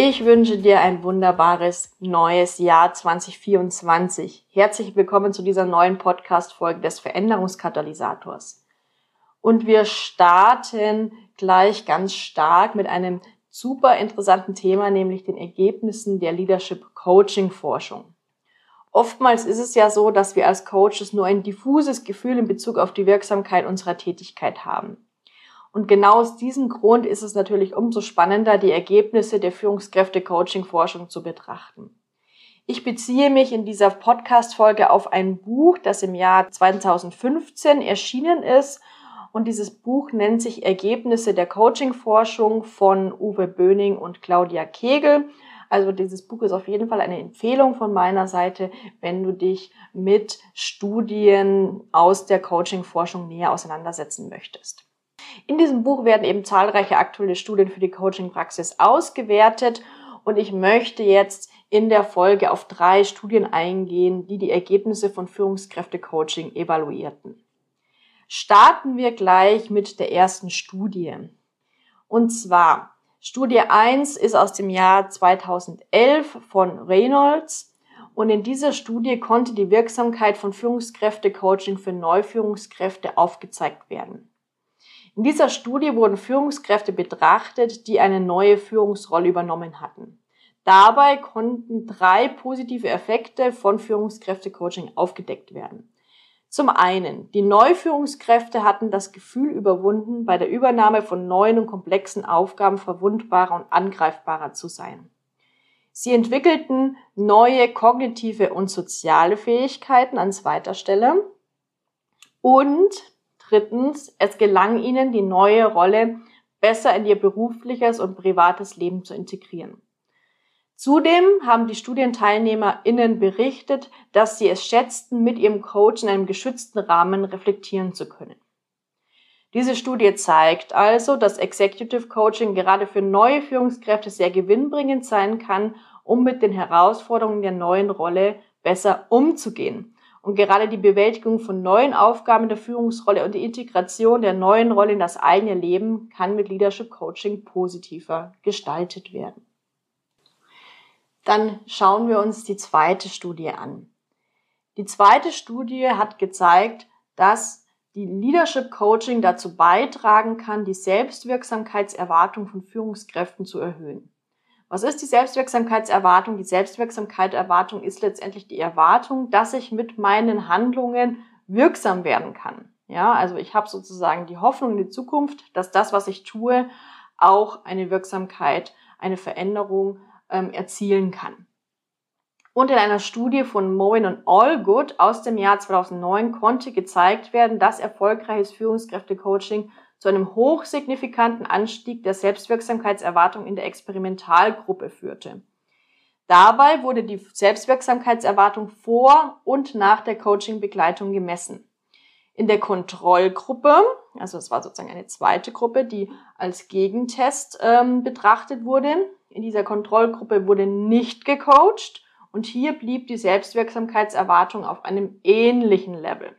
Ich wünsche dir ein wunderbares neues Jahr 2024. Herzlich willkommen zu dieser neuen Podcast-Folge des Veränderungskatalysators. Und wir starten gleich ganz stark mit einem super interessanten Thema, nämlich den Ergebnissen der Leadership Coaching Forschung. Oftmals ist es ja so, dass wir als Coaches nur ein diffuses Gefühl in Bezug auf die Wirksamkeit unserer Tätigkeit haben. Und genau aus diesem Grund ist es natürlich umso spannender, die Ergebnisse der Führungskräfte-Coaching-Forschung zu betrachten. Ich beziehe mich in dieser Podcast-Folge auf ein Buch, das im Jahr 2015 erschienen ist. Und dieses Buch nennt sich Ergebnisse der Coaching-Forschung von Uwe Böning und Claudia Kegel. Also dieses Buch ist auf jeden Fall eine Empfehlung von meiner Seite, wenn du dich mit Studien aus der Coaching-Forschung näher auseinandersetzen möchtest. In diesem Buch werden eben zahlreiche aktuelle Studien für die Coaching-Praxis ausgewertet und ich möchte jetzt in der Folge auf drei Studien eingehen, die die Ergebnisse von Führungskräfte-Coaching evaluierten. Starten wir gleich mit der ersten Studie. Und zwar, Studie 1 ist aus dem Jahr 2011 von Reynolds und in dieser Studie konnte die Wirksamkeit von Führungskräfte-Coaching für Neuführungskräfte aufgezeigt werden. In dieser Studie wurden Führungskräfte betrachtet, die eine neue Führungsrolle übernommen hatten. Dabei konnten drei positive Effekte von Führungskräfte-Coaching aufgedeckt werden. Zum einen, die Neuführungskräfte hatten das Gefühl überwunden, bei der Übernahme von neuen und komplexen Aufgaben verwundbarer und angreifbarer zu sein. Sie entwickelten neue kognitive und soziale Fähigkeiten an zweiter Stelle und Drittens, es gelang ihnen, die neue Rolle besser in ihr berufliches und privates Leben zu integrieren. Zudem haben die StudienteilnehmerInnen berichtet, dass sie es schätzten, mit ihrem Coach in einem geschützten Rahmen reflektieren zu können. Diese Studie zeigt also, dass Executive Coaching gerade für neue Führungskräfte sehr gewinnbringend sein kann, um mit den Herausforderungen der neuen Rolle besser umzugehen und gerade die Bewältigung von neuen Aufgaben der Führungsrolle und die Integration der neuen Rolle in das eigene Leben kann mit Leadership Coaching positiver gestaltet werden. Dann schauen wir uns die zweite Studie an. Die zweite Studie hat gezeigt, dass die Leadership Coaching dazu beitragen kann, die Selbstwirksamkeitserwartung von Führungskräften zu erhöhen. Was ist die Selbstwirksamkeitserwartung? Die Selbstwirksamkeitserwartung ist letztendlich die Erwartung, dass ich mit meinen Handlungen wirksam werden kann. Ja, also ich habe sozusagen die Hoffnung in die Zukunft, dass das, was ich tue, auch eine Wirksamkeit, eine Veränderung ähm, erzielen kann. Und in einer Studie von Moen und Allgood aus dem Jahr 2009 konnte gezeigt werden, dass erfolgreiches Führungskräftecoaching zu einem hochsignifikanten Anstieg der Selbstwirksamkeitserwartung in der Experimentalgruppe führte. Dabei wurde die Selbstwirksamkeitserwartung vor und nach der Coaching-Begleitung gemessen. In der Kontrollgruppe, also es war sozusagen eine zweite Gruppe, die als Gegentest ähm, betrachtet wurde, in dieser Kontrollgruppe wurde nicht gecoacht und hier blieb die Selbstwirksamkeitserwartung auf einem ähnlichen Level.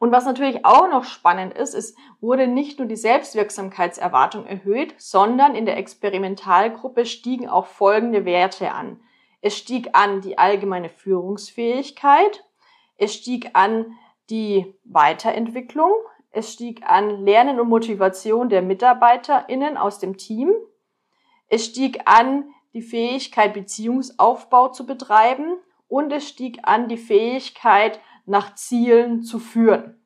Und was natürlich auch noch spannend ist, es wurde nicht nur die Selbstwirksamkeitserwartung erhöht, sondern in der Experimentalgruppe stiegen auch folgende Werte an. Es stieg an die allgemeine Führungsfähigkeit, es stieg an die Weiterentwicklung, es stieg an Lernen und Motivation der MitarbeiterInnen aus dem Team, es stieg an die Fähigkeit, Beziehungsaufbau zu betreiben und es stieg an die Fähigkeit, nach Zielen zu führen.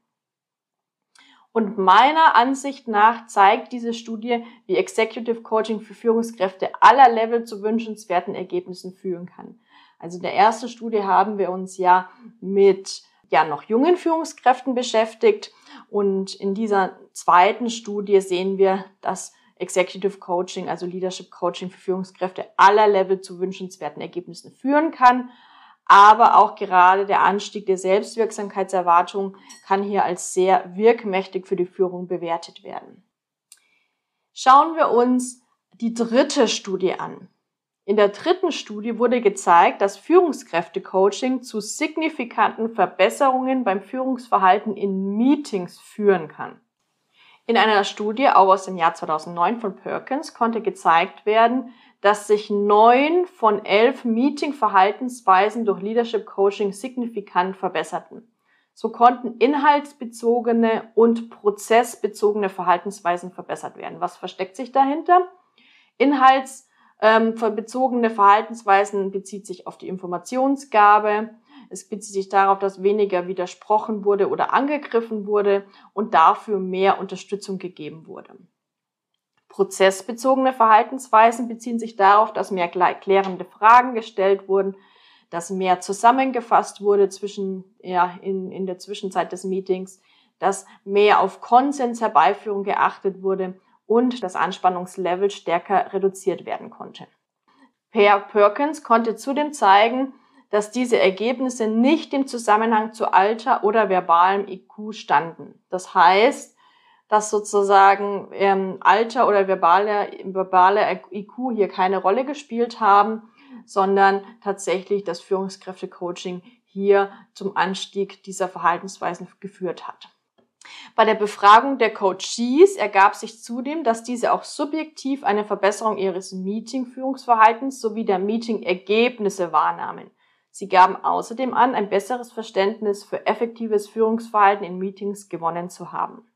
Und meiner Ansicht nach zeigt diese Studie, wie Executive Coaching für Führungskräfte aller Level zu wünschenswerten Ergebnissen führen kann. Also in der ersten Studie haben wir uns ja mit gern noch jungen Führungskräften beschäftigt. Und in dieser zweiten Studie sehen wir, dass Executive Coaching, also Leadership Coaching für Führungskräfte aller Level zu wünschenswerten Ergebnissen führen kann. Aber auch gerade der Anstieg der Selbstwirksamkeitserwartung kann hier als sehr wirkmächtig für die Führung bewertet werden. Schauen wir uns die dritte Studie an. In der dritten Studie wurde gezeigt, dass Führungskräfte-Coaching zu signifikanten Verbesserungen beim Führungsverhalten in Meetings führen kann. In einer Studie, auch aus dem Jahr 2009 von Perkins, konnte gezeigt werden, dass sich neun von elf Meeting-Verhaltensweisen durch Leadership Coaching signifikant verbesserten. So konnten inhaltsbezogene und prozessbezogene Verhaltensweisen verbessert werden. Was versteckt sich dahinter? Inhaltsbezogene ähm, Verhaltensweisen bezieht sich auf die Informationsgabe, es bezieht sich darauf, dass weniger widersprochen wurde oder angegriffen wurde und dafür mehr Unterstützung gegeben wurde. Prozessbezogene Verhaltensweisen beziehen sich darauf, dass mehr klärende Fragen gestellt wurden, dass mehr zusammengefasst wurde zwischen, ja, in, in der Zwischenzeit des Meetings, dass mehr auf Konsensherbeiführung geachtet wurde und das Anspannungslevel stärker reduziert werden konnte. Per Perkins konnte zudem zeigen, dass diese Ergebnisse nicht im Zusammenhang zu Alter oder verbalem IQ standen. Das heißt, dass sozusagen ähm, Alter oder verbale, verbale IQ hier keine Rolle gespielt haben, sondern tatsächlich das Führungskräfte-Coaching hier zum Anstieg dieser Verhaltensweisen geführt hat. Bei der Befragung der Coaches ergab sich zudem, dass diese auch subjektiv eine Verbesserung ihres Meeting-Führungsverhaltens sowie der Meeting-Ergebnisse wahrnahmen. Sie gaben außerdem an, ein besseres Verständnis für effektives Führungsverhalten in Meetings gewonnen zu haben.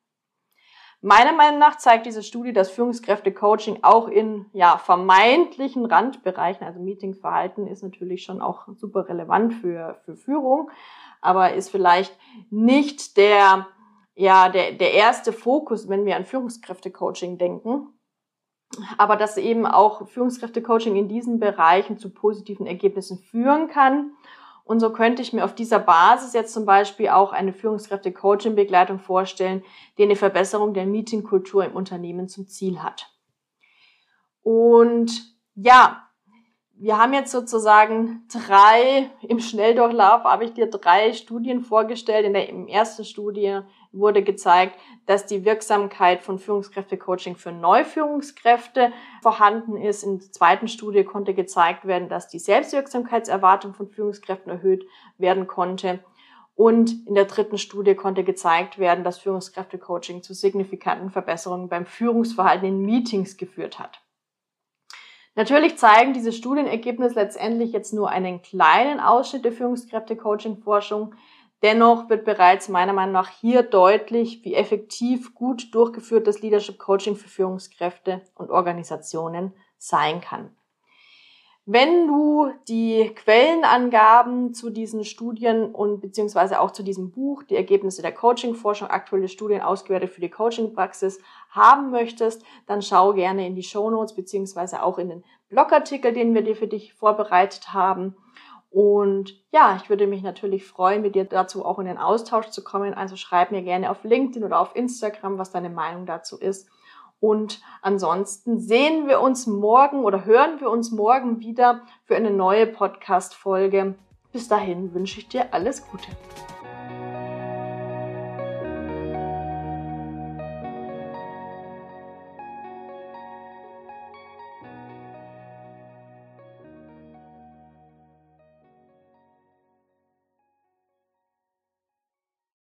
Meiner Meinung nach zeigt diese Studie, dass Führungskräfte-Coaching auch in ja, vermeintlichen Randbereichen, also Meetingsverhalten ist natürlich schon auch super relevant für, für Führung, aber ist vielleicht nicht der, ja, der, der erste Fokus, wenn wir an Führungskräfte-Coaching denken aber dass eben auch Führungskräfte-Coaching in diesen Bereichen zu positiven Ergebnissen führen kann. Und so könnte ich mir auf dieser Basis jetzt zum Beispiel auch eine Führungskräfte-Coaching-Begleitung vorstellen, die eine Verbesserung der Meetingkultur im Unternehmen zum Ziel hat. Und ja, wir haben jetzt sozusagen drei, im Schnelldurchlauf habe ich dir drei Studien vorgestellt. In der ersten Studie wurde gezeigt, dass die Wirksamkeit von Führungskräfte-Coaching für Neuführungskräfte vorhanden ist. In der zweiten Studie konnte gezeigt werden, dass die Selbstwirksamkeitserwartung von Führungskräften erhöht werden konnte. Und in der dritten Studie konnte gezeigt werden, dass Führungskräfte-Coaching zu signifikanten Verbesserungen beim Führungsverhalten in Meetings geführt hat. Natürlich zeigen diese Studienergebnisse letztendlich jetzt nur einen kleinen Ausschnitt der Führungskräfte-Coaching-Forschung. Dennoch wird bereits meiner Meinung nach hier deutlich, wie effektiv gut durchgeführtes Leadership Coaching für Führungskräfte und Organisationen sein kann. Wenn du die Quellenangaben zu diesen Studien und beziehungsweise auch zu diesem Buch, die Ergebnisse der Coaching-Forschung, aktuelle Studien ausgewertet für die Coaching-Praxis haben möchtest, dann schau gerne in die Show Notes beziehungsweise auch in den Blogartikel, den wir dir für dich vorbereitet haben. Und ja, ich würde mich natürlich freuen, mit dir dazu auch in den Austausch zu kommen. Also schreib mir gerne auf LinkedIn oder auf Instagram, was deine Meinung dazu ist. Und ansonsten sehen wir uns morgen oder hören wir uns morgen wieder für eine neue Podcast-Folge. Bis dahin wünsche ich dir alles Gute.